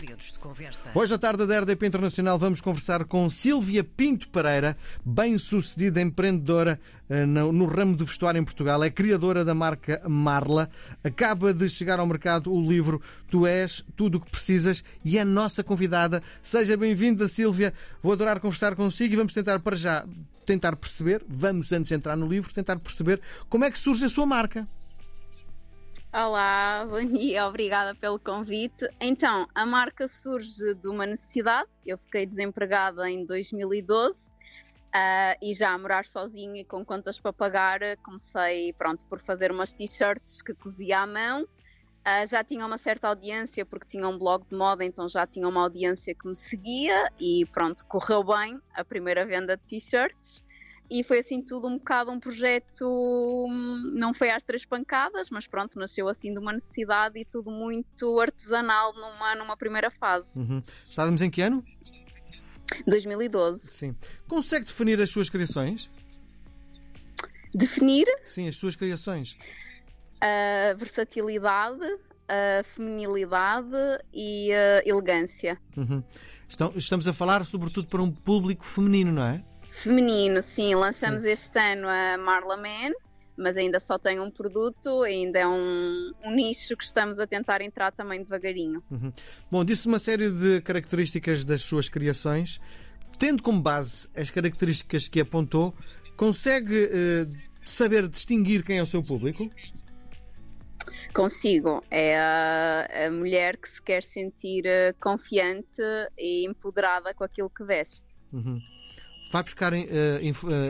Dedos de conversa. Hoje à tarde da RDP Internacional vamos conversar com Silvia Pinto Pereira, bem-sucedida empreendedora eh, no, ramo do vestuário em Portugal. É criadora da marca Marla. Acaba de chegar ao mercado o livro Tu És Tudo o que Precisas e é a nossa convidada. Seja bem-vinda, Silvia. Vou adorar conversar consigo e vamos tentar para já tentar perceber, vamos antes de entrar no livro, tentar perceber como é que surge a sua marca. Olá, bom dia, obrigada pelo convite. Então, a marca surge de uma necessidade. Eu fiquei desempregada em 2012 uh, ah, e já a morar sozinha e com contas para pagar, comecei pronto, por fazer umas t-shirts que cozia à mão. Uh, já tinha uma certa audiência porque tinha um blog de moda, então já tinha uma audiência que me seguia e pronto, correu bem a primeira venda de t-shirts e foi assim tudo um bocado um projeto, não foi às três pancadas, mas pronto, nasceu assim de uma necessidade e tudo muito artesanal numa, numa primeira fase. Uhum. Estávamos em que ano? 2012. Sim. Consegue definir as suas criações? Definir? Sim, as suas criações. A versatilidade, a feminilidade e a elegância. Uhum. estamos a falar sobretudo para um público feminino, não é? Feminino, sim. Lançamos sim. este ano a Marla Man, mas ainda só tem um produto, ainda é um, um, nicho que estamos a tentar entrar também devagarinho. Uhum. Bom, disse uma série de características das suas criações. Tendo como base as características que apontou, consegue uh, saber distinguir quem é o seu público? Consigo. É a, a mulher que se quer sentir eh, confiante e empoderada com aquilo que veste. Uhum. Vai buscar uh,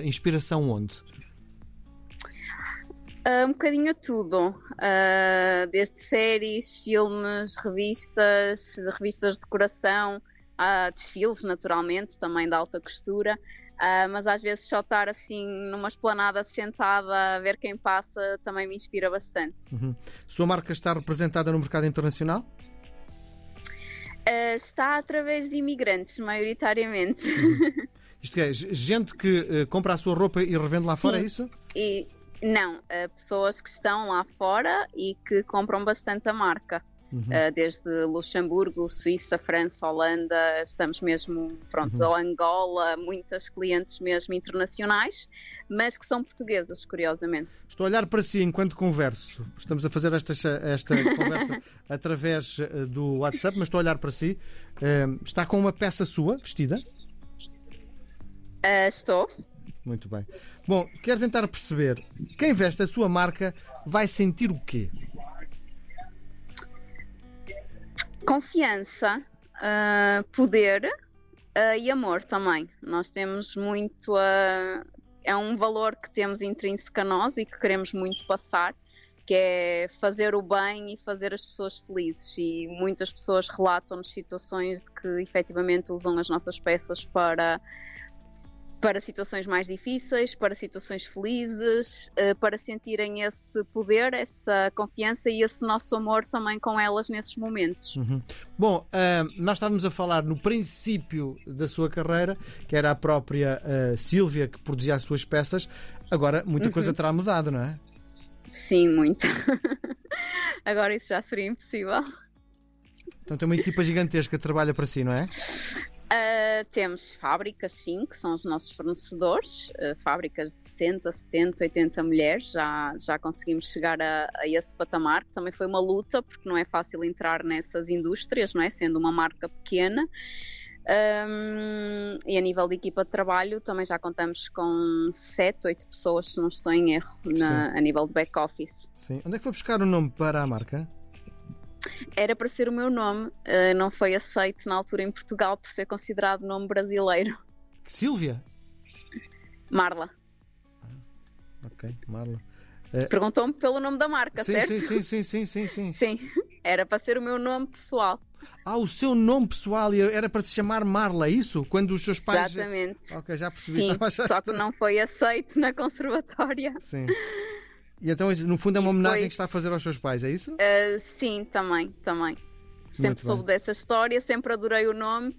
inspiração onde? Uh, um bocadinho a tudo, uh, desde séries, filmes, revistas, revistas de decoração, uh, desfiles, naturalmente, também de alta costura, mas às vezes só estar assim numa esplanada sentada a ver quem passa também me inspira bastante. Uhum. Sua marca está representada no mercado internacional? está através de imigrantes, maioritariamente. Uhum. Isto é, gente que uh, compra a sua roupa e revende lá fora, Sim. é isso? E, não, uh, pessoas que estão lá fora e que compram bastante a marca. Uhum. Uh, desde Luxemburgo, Suíça, França, Holanda, estamos mesmo, pronto, uhum. Angola, muitas clientes mesmo internacionais, mas que são portuguesas, curiosamente. Estou a olhar para si enquanto converso. Estamos a fazer esta, esta conversa através do WhatsApp, mas estou a olhar para si. Uh, está com uma peça sua, vestida? Uh, estou. Muito bem. Bom, quero tentar perceber quem veste a sua marca vai sentir o quê? Confiança, uh, poder uh, e amor também. Nós temos muito. é um valor que temos intrínseco a nós e que queremos muito passar, que é fazer o bem e fazer as pessoas felizes. E muitas pessoas relatam-nos situações de que efetivamente usam as nossas peças para para situações mais difíceis, para situações felizes, eh, para sentirem esse poder, essa confiança e esse nosso amor também com elas nesses momentos. Uhum. Bom, uh, nós estávamos a falar no princípio da sua carreira, que era a própria uh, Sílvia que produzia as suas peças. Agora muita uhum. coisa terá mudado, não é? Sim, muito. Agora isso já seria impossível. Então tem uma equipa gigantesca que trabalha para si, não é? Uh, temos fábricas, sim, que são os nossos fornecedores, uh, fábricas de 60, 70, 80 mulheres, já, já conseguimos chegar a, a, esse patamar, que também foi uma luta, porque não é fácil entrar nessas indústrias, não é? Sendo uma marca pequena. Um, e a nível de equipa de trabalho também já contamos com 7, 8 pessoas, se não estou em erro, na, a nível de back-office. Sim. Onde é que foi buscar o nome para a marca? Era para ser o meu nome, uh, não foi aceito na altura em Portugal por ser considerado nome brasileiro. Silvia? Marla. Ah, ok, Marla. Uh... Perguntou-me pelo nome da marca, sim, certo? Sim, sim, sim, sim, sim, sim. Sim, era para ser o meu nome pessoal. Ah, o seu nome pessoal era para se chamar Marla, é isso? Quando os seus pais. Exatamente. Ok, já percebi. Sim, só que não foi aceito na conservatória. Sim. E então, no fundo, é uma homenagem que está a fazer aos seus pais, é isso? Uh, sim, também, também. Sempre soube dessa história, sempre adorei o nome.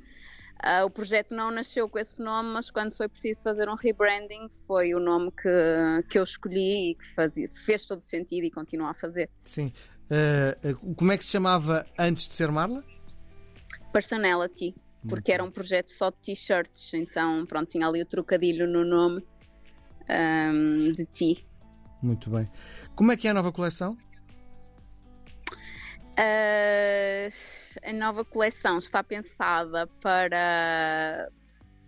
Uh, o projeto não nasceu com esse nome, mas quando foi preciso fazer um rebranding, foi o nome que, que eu escolhi e que fazia, fez todo sentido e continua a fazer. Sim. Uh, como é que se chamava antes de ser Marla? Personality, porque era um projeto só de t-shirts, então pronto, tinha ali o trocadilho no nome um, de ti. Muito bem. Como é que é a nova coleção? Uh, a nova coleção está pensada para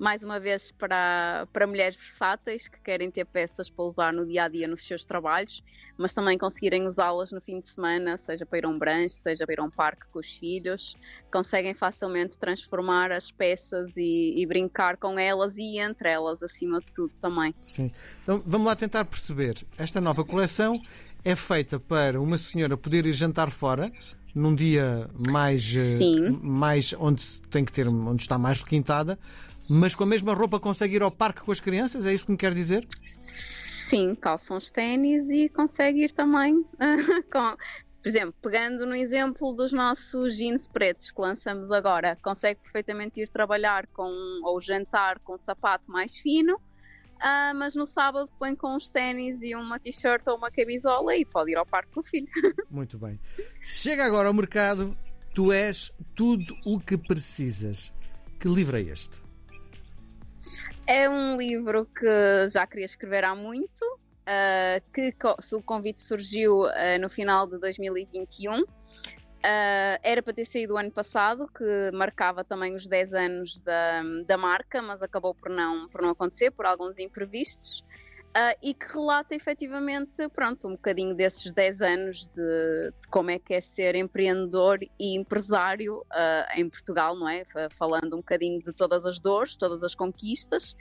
mais uma vez para, para mulheres versáteis que querem ter peças para usar no dia a dia nos seus trabalhos, mas também conseguirem usá-las no fim de semana, seja para ir a um branche, seja para ir a um parque com os filhos, conseguem facilmente transformar as peças e, e brincar com elas e entre elas, acima de tudo também. Sim. Então vamos lá tentar perceber. Esta nova coleção é feita para uma senhora poder ir jantar fora num dia mais, eh, Sim. mais onde tem que ter, onde está mais requintada, mas com a mesma roupa consegue ir ao parque com as crianças? É isso que me quer dizer? Sim, calçam os ténis e consegue ir também com. Por exemplo, pegando no exemplo dos nossos jeans pretos que lançamos agora, consegue perfeitamente ir trabalhar com ou jantar com um sapato mais fino, uh, mas no sábado põe com uns ténis e uma t-shirt ou uma camisola e pode ir ao parque com o filho. Muito bem. Chega agora ao mercado, tu és tudo o que precisas. Que livro é este? É um livro que já queria escrever há muito, uh, que o convite surgiu uh, no final de 2021. Uh, era para ter saído o ano passado, que marcava também os 10 anos da, da marca, mas acabou por não, por não acontecer, por alguns imprevistos. Uh, e que relata efetivamente pronto, um bocadinho desses 10 anos de, de como é que é ser empreendedor e empresário uh, em Portugal, não é? Falando um bocadinho de todas as dores, todas as conquistas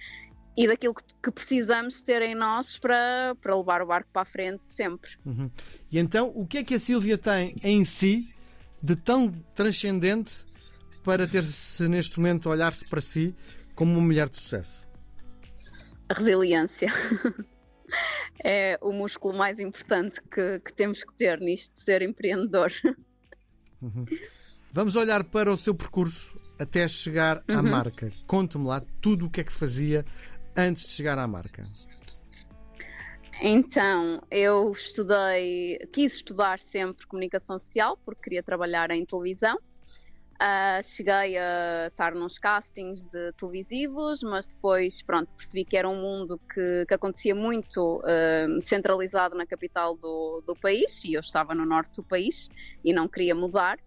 e daquilo que, que precisamos ter em nós para, para levar o barco para a frente sempre. Uhum. E então, o que é que a Sílvia tem em si de tão transcendente para ter-se neste momento olhar-se para si como uma mulher de sucesso? A resiliência. é o músculo mais importante que, que, temos que ter nisto de ser empreendedor. Uhum. Vamos olhar para o seu percurso até chegar à uhum. marca. Conte-me lá tudo o que é que fazia antes de chegar à marca. Então, eu estudei, quis estudar sempre comunicação social porque queria trabalhar em televisão Uh, cheguei a estar nos castings de televisivos, mas depois, pronto, percebi que era um mundo que, que acontecia muito uh, centralizado na capital do, do país e eu estava no norte do país e não queria mudar.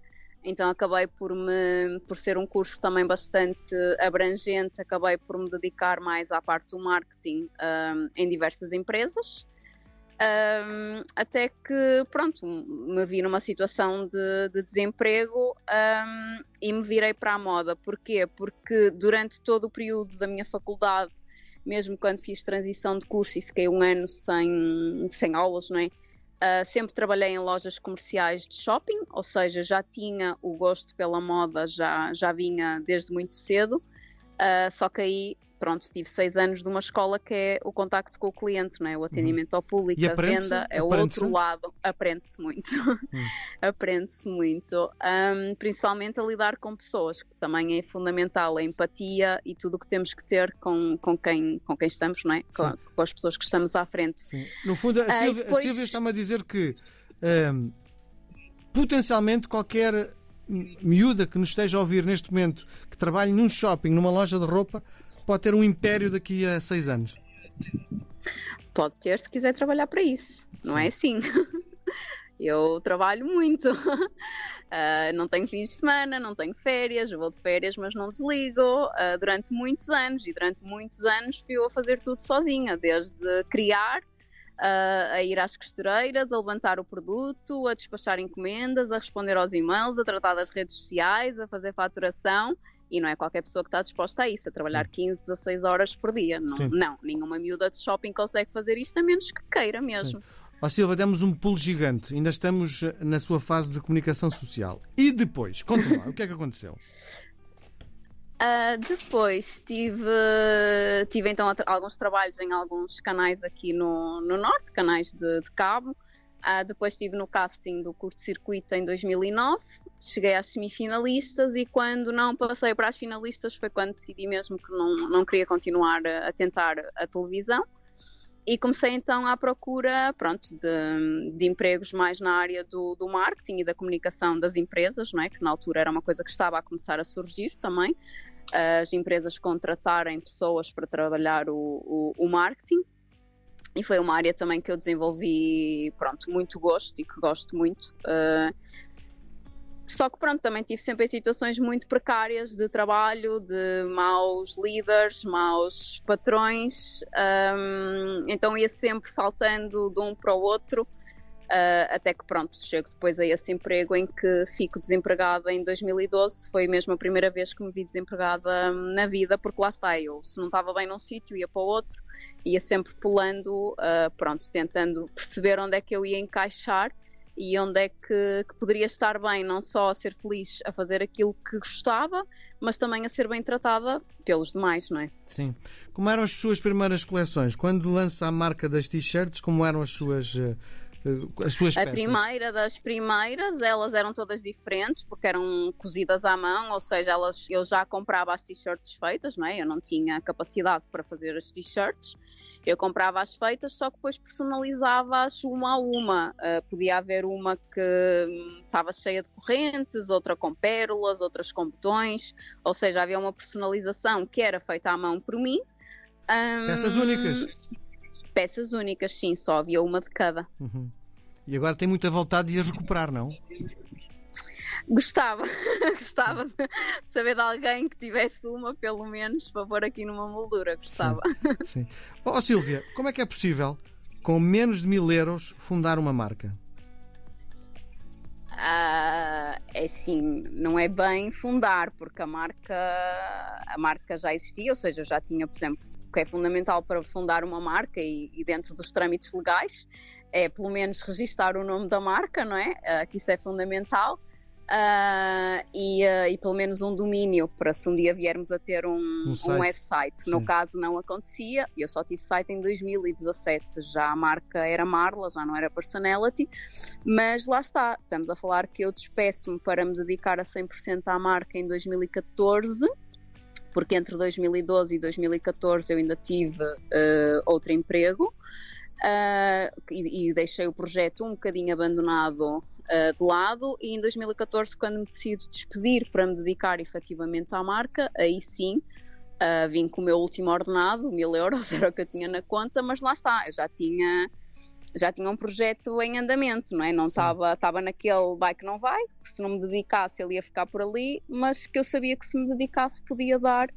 Então acabei por me, por ser um curso também bastante abrangente, acabei por me dedicar mais à parte do marketing um, ah, em diversas empresas. Um, até que, pronto, me vi numa situação de, de desemprego um, e me virei para a moda. Porquê? Porque durante todo o período da minha faculdade, mesmo quando fiz transição de curso e fiquei um ano sem, sem aulas, não é? Uh, sempre trabalhei em lojas comerciais de shopping, ou seja, já tinha o gosto pela moda, já, já vinha desde muito cedo. Uh, só que aí pronto, tive seis anos de uma escola que é o contacto com o cliente, não é? o uhum. atendimento uhum. ao público, a venda é o outro lado, aprende-se muito, uhum. aprende-se muito, um, principalmente a lidar com pessoas, que também é fundamental a empatia e tudo o que temos que ter com, com, quem, com quem estamos, não é? Com, com, as pessoas que estamos à frente. Sim. No fundo, a Silvia, depois... Silvia está-me a dizer que um, potencialmente qualquer miúda que nos esteja a ouvir neste momento, que trabalhe num shopping, numa loja de roupa, pode ter um império daqui a seis anos? Pode ter se quiser trabalhar para isso. Não é assim. Eu trabalho muito. Uh, não tenho fins de semana, não tenho férias, vou de férias, mas não desligo uh, durante muitos anos. E durante muitos anos fui eu a fazer tudo sozinha, desde criar, uh, a ir às costureiras, a levantar o produto, a despachar encomendas, a responder aos e-mails, a tratar das redes sociais, a fazer faturação e não é qualquer pessoa que está disposta a isso, a trabalhar Sim. 15, 16 horas por dia. Não, não, nenhuma miúda de shopping consegue fazer isto a menos que queira mesmo. Ó oh, Silva, demos um pulo gigante. Ainda estamos eh, na sua fase de comunicação social. E depois? Conta lá, o que é que aconteceu? Uh, depois tive, tive então alguns trabalhos em alguns canais aqui no, no Norte, canais de, de cabo. Uh, depois estive no casting do curto-circuito em 2009 cheguei às semifinalistas e quando não passei para as finalistas foi quando decidi mesmo que não, não queria continuar a, a tentar a televisão. e comecei então à procura pronto, de, de empregos mais na área do, do, marketing e da comunicação das empresas, não é? que na altura era uma coisa que estava a começar a surgir também, as empresas contratarem pessoas para trabalhar o, o, o marketing. E foi uma área também que eu desenvolvi, pronto, muito gosto e que gosto muito. Uh, só que pronto, também tive sempre em situações muito precárias de trabalho, de maus líderes, maus patrões, um, então ia sempre saltando de um para o outro, uh, até que pronto, chego depois a esse emprego em que fico desempregada em 2012, foi mesmo a primeira vez que me vi desempregada na vida, porque lá está, eu se não estava bem num sítio ia para o outro, ia sempre pulando, uh, pronto, tentando perceber onde é que eu ia encaixar e onde é que, que, poderia estar bem, não só a ser feliz a fazer aquilo que gostava, mas também a ser bem tratada pelos demais, não é? Sim. Como eram as suas primeiras coleções? Quando lança a marca das t-shirts, como eram as suas. Eh, as suas peças? A primeira das primeiras, elas eram todas diferentes porque eram cozidas à mão, ou seja, elas, eu já comprava as t-shirts feitas, não é? eu não tinha capacidade para fazer as t-shirts. Eu comprava as feitas, só que depois personalizava-as uma a uma. Uh, podia haver uma que hum, estava cheia de correntes, outra com pérolas, outras com botões, ou seja, havia uma personalização que era feita à mão por mim. Um, peças únicas? Peças únicas, sim, só havia uma de cada. Uhum. E agora tem muita vontade de as recuperar, não? Gostava, gostava de saber de alguém que tivesse uma, pelo menos, para pôr aqui numa moldura. Gostava. Sim. sim. Oh, Silvia, como é que é possível, com menos de mil euros, fundar uma marca? Uh, é assim, não é bem fundar, porque a marca, a marca já existia, ou seja, eu já tinha, por exemplo, que é fundamental para fundar uma marca e, e, dentro dos trâmites legais é pelo menos registar o nome da marca, não é? Uh, que isso é fundamental. Uh, e, uh, e, pelo menos um domínio para se um dia viermos a ter um, um, um website. Sim. No caso não acontecia, eu só tive site em 2017, já a marca era Marla, já não era Personality, mas lá está, estamos a falar que eu despeço-me para me dedicar a 100% à marca em 2014, porque entre 2012 e 2014 eu ainda tive uh, outro emprego. E, e deixei o projeto um bocadinho abandonado uh, de lado e em 2014, quando me decido despedir para me dedicar efetivamente à marca, aí sim uh, vim com o meu último ordenado, mil euros era o que eu tinha na conta, mas lá está, eu já tinha já tinha um projeto em andamento, não é? Não estava estava naquele vai que não vai, se não me dedicasse ele ia ficar por ali, mas que eu sabia que se me dedicasse podia dar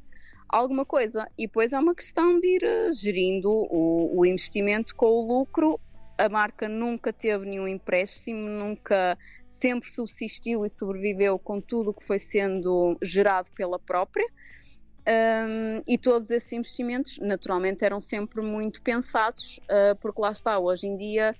alguma coisa. E depois é uma questão de ir uh, gerindo o, o investimento com o lucro a marca nunca teve nenhum empréstimo, nunca sempre subsistiu e sobreviveu com tudo o que foi sendo gerado pela própria. Um, e todos esses investimentos, naturalmente, eram sempre muito pensados, uh, porque lá está, hoje em dia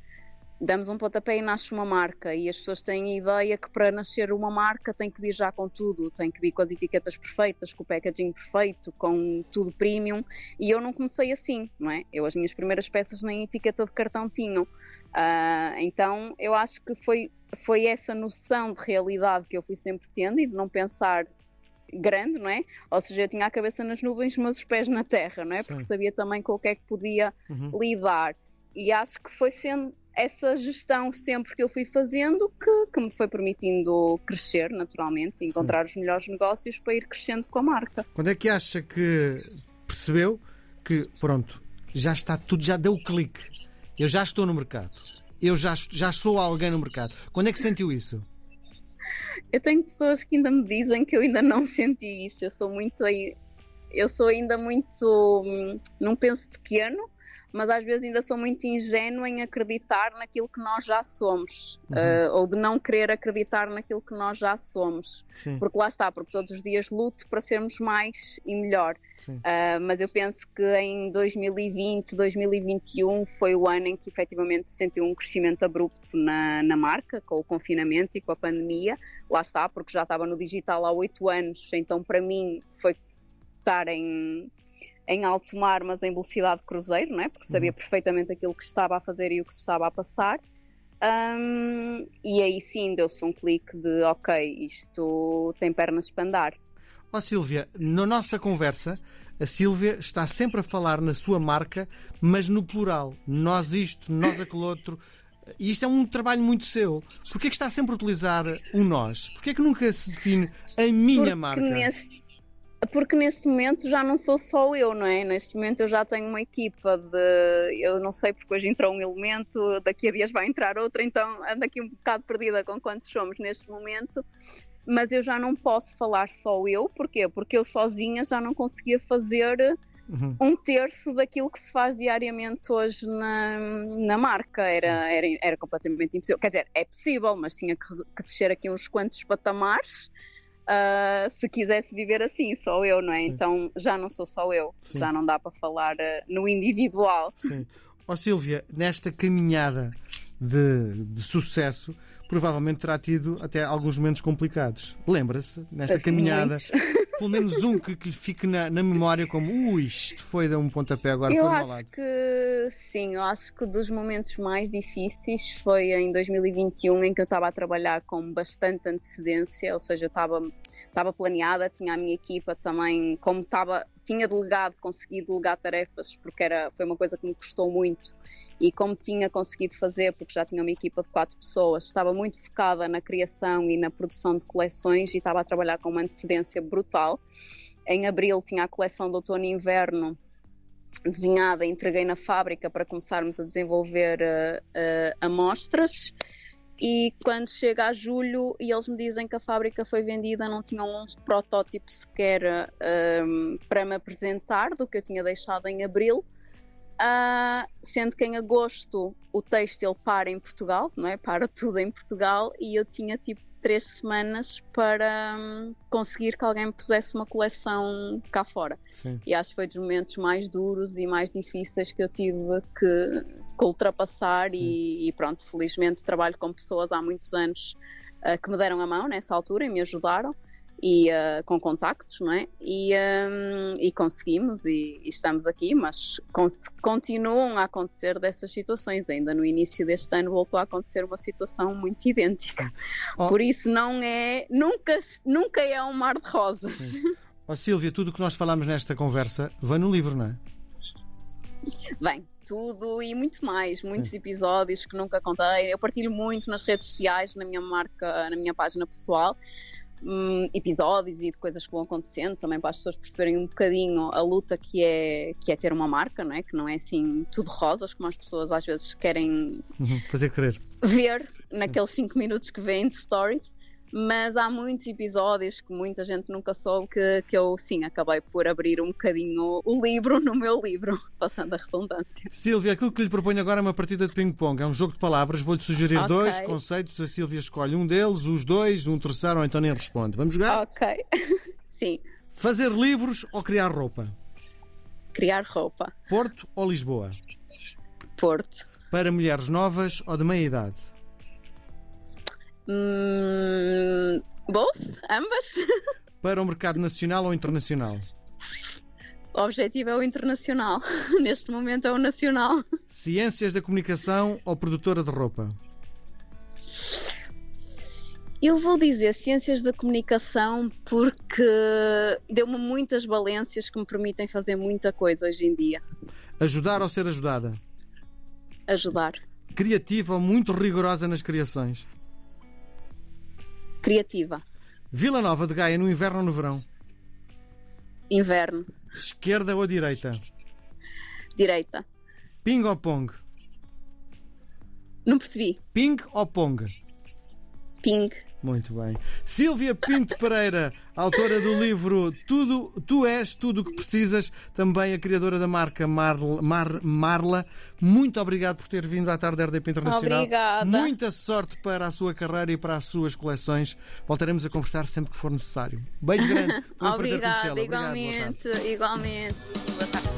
damos um pontapé e nasce uma marca e as pessoas têm a ideia que para nascer uma marca tem que vir já com tudo, tem que vir com as etiquetas perfeitas, com o packaging perfeito, com tudo premium e eu não comecei assim, não é? Eu as minhas primeiras peças nem etiqueta de cartão tinham, uh, então eu acho que foi, foi essa noção de realidade que eu fui sempre tendo e de não pensar grande, não é? Ou seja, eu tinha a cabeça nas nuvens, mas os pés na terra, não é? Sim. Porque sabia também com o que é que podia uhum. lidar. E acho que foi sendo essa gestão sempre que eu fui fazendo que, que me foi permitindo crescer naturalmente, encontrar Sim. os melhores negócios para ir crescendo com a marca. Quando é que acha que percebeu que pronto, já está tudo, já deu o clique, eu já estou no mercado, eu já, já sou alguém no mercado. Quando é que sentiu isso? Eu tenho pessoas que ainda me dizem que eu ainda não senti isso. Eu sou muito eu sou ainda muito hum, não penso pequeno mas às vezes ainda sou muito ingênua em acreditar naquilo que nós já somos, uhum. uh, ou de não querer acreditar naquilo que nós já somos. Sim. Porque lá está, porque todos os dias luto para sermos mais e melhor. Uh, mas eu penso que em 2020, 2021 foi o ano em que efetivamente sentiu um crescimento abrupto na, na marca, com o confinamento e com a pandemia. Lá está, porque já estava no digital há oito anos, então para mim foi estar em em alto mar, mas em velocidade de cruzeiro, não é? porque sabia uhum. perfeitamente aquilo que estava a fazer e o que se estava a passar. Um, e aí sim deu-se um clique de ok, isto tem pernas para andar. Ó oh, Silvia, na nossa conversa a Sílvia está sempre a falar na sua marca, mas no plural. Nós isto, nós aquele outro. E isto é um trabalho muito seu. Porquê é que está sempre a utilizar o nós? Porquê é que nunca se define a minha Porque marca? neste, porque neste momento já não sou só eu, não é? Neste momento eu já tenho uma equipa de. Eu não sei porque hoje entrou um elemento, daqui a dias vai entrar outro, então ando aqui um bocado perdida com quantos somos neste momento. Mas eu já não posso falar só eu, porquê? Porque eu sozinha já não conseguia fazer Uhum. um terço daquilo que se faz diariamente hoje na, na marca. Era, era, era completamente impossível. Quer dizer, é possível, mas tinha que, que descer aqui uns quantos patamares. Ah, se quisesse viver assim, só eu, não é? Sim. Então já não sou só eu, Sim. já não dá para falar ah, no individual. Sim. Ó Sílvia, nesta caminhada de, de sucesso, provavelmente terá tido até alguns momentos complicados. Lembra-se, nesta caminhada. Pelo menos um que, que lhe fique na, na memória como ui, isto foi de um pontapé, agora Eu foi acho malado. que sim, eu acho que dos momentos mais difíceis foi em 2021 em que eu estava a trabalhar com bastante antecedência, ou seja, eu estava estava planeada, tinha a minha equipa também, como estava, tinha delegado, consegui delegar tarefas, porque era, foi uma coisa que me custou muito, e como tinha conseguido fazer, porque já tinha uma equipa de quatro pessoas, estava muito focada na criação e na produção de coleções e estava a trabalhar com uma antecedência brutal. Em abril tinha a coleção de outono e inverno desenhada, entreguei na fábrica para começarmos a desenvolver eh, eh, amostras. E quando chega a julho e eles me dizem que a fábrica foi vendida, não tinham um protótipo sequer eh, para me apresentar do que eu tinha deixado em abril. Ah, sendo que em agosto o têxtil para em Portugal, não é? Para tudo em Portugal e eu tinha tipo três semanas para hum, conseguir que alguém me pusesse uma coleção cá fora Sim. e acho que foi dos momentos mais duros e mais difíceis que eu tive que ultrapassar e, e pronto, felizmente trabalho com pessoas há muitos anos ah, que me deram a mão nessa altura e me ajudaram e ah, com contactos, não é? E, hum, e conseguimos e, e estamos aqui, mas con- continuam a acontecer dessas situações. Ainda no início deste ano voltou a acontecer uma situação muito idêntica. Oh. Por isso não é, nunca, nunca é um mar de rosas. Sim. Ó Sílvia, tudo o que nós falamos nesta conversa vai no livro, não é? Bem, tudo e muito mais, muitos episódios que nunca contei. Eu partilho muito nas redes sociais, na minha marca, na minha página pessoal, hum, episódios e de coisas que vão acontecendo, também para as pessoas perceberem um bocadinho a luta que é, que é ter uma marca, não é? Que não é assim tudo rosas, como as pessoas às vezes querem Uhum. Fazer querer. ver naqueles 5 minutos que vêm de stories. Mas há muitos episódios que muita gente nunca soube que, que eu, sim, acabei por abrir um bocadinho o livro no meu livro, passando a redundância. Sílvia, aquilo que lhe proponho agora é uma partida de ping-pong. É um jogo de palavras. Vou-lhe sugerir Ok. dois conceitos. A Sílvia escolhe um deles, os dois, um terceiro ou então nem responde. Vamos jogar? Ok. Sim. Fazer livros ou criar roupa? Criar roupa. Porto ou Lisboa? Porto. Para mulheres novas ou de meia idade? Hum, both? Ambas? Para o mercado nacional ou internacional? O objetivo é o internacional. Neste momento é o nacional. Ciências da comunicação ou produtora de roupa? Eu vou dizer ciências da comunicação porque deu-me muitas valências que me permitem fazer muita coisa hoje em dia. Ajudar ou ser ajudada? Ajudar. Criativa ou muito rigorosa nas criações? Criativa. Vila Nova de Gaia no inverno ou no verão? Inverno. Esquerda ou direita? Direita. Ping ou pong? Não percebi. Ping ou pong? Ping. Muito bem. Sílvia Pinto Pereira, autora do livro Tudo, Tu És Tudo o que Precisas, também a criadora da marca Marla, Mar- Marla. Muito obrigado por ter vindo à tarde da RDP Internacional. Obrigada. Muita sorte para a sua carreira e para as suas coleções. Voltaremos a conversar sempre que for necessário. Beijo grande. Foi um prazer Obrigada, conhecê-la. Obrigado. boa igualmente. Igualmente. Boa tarde.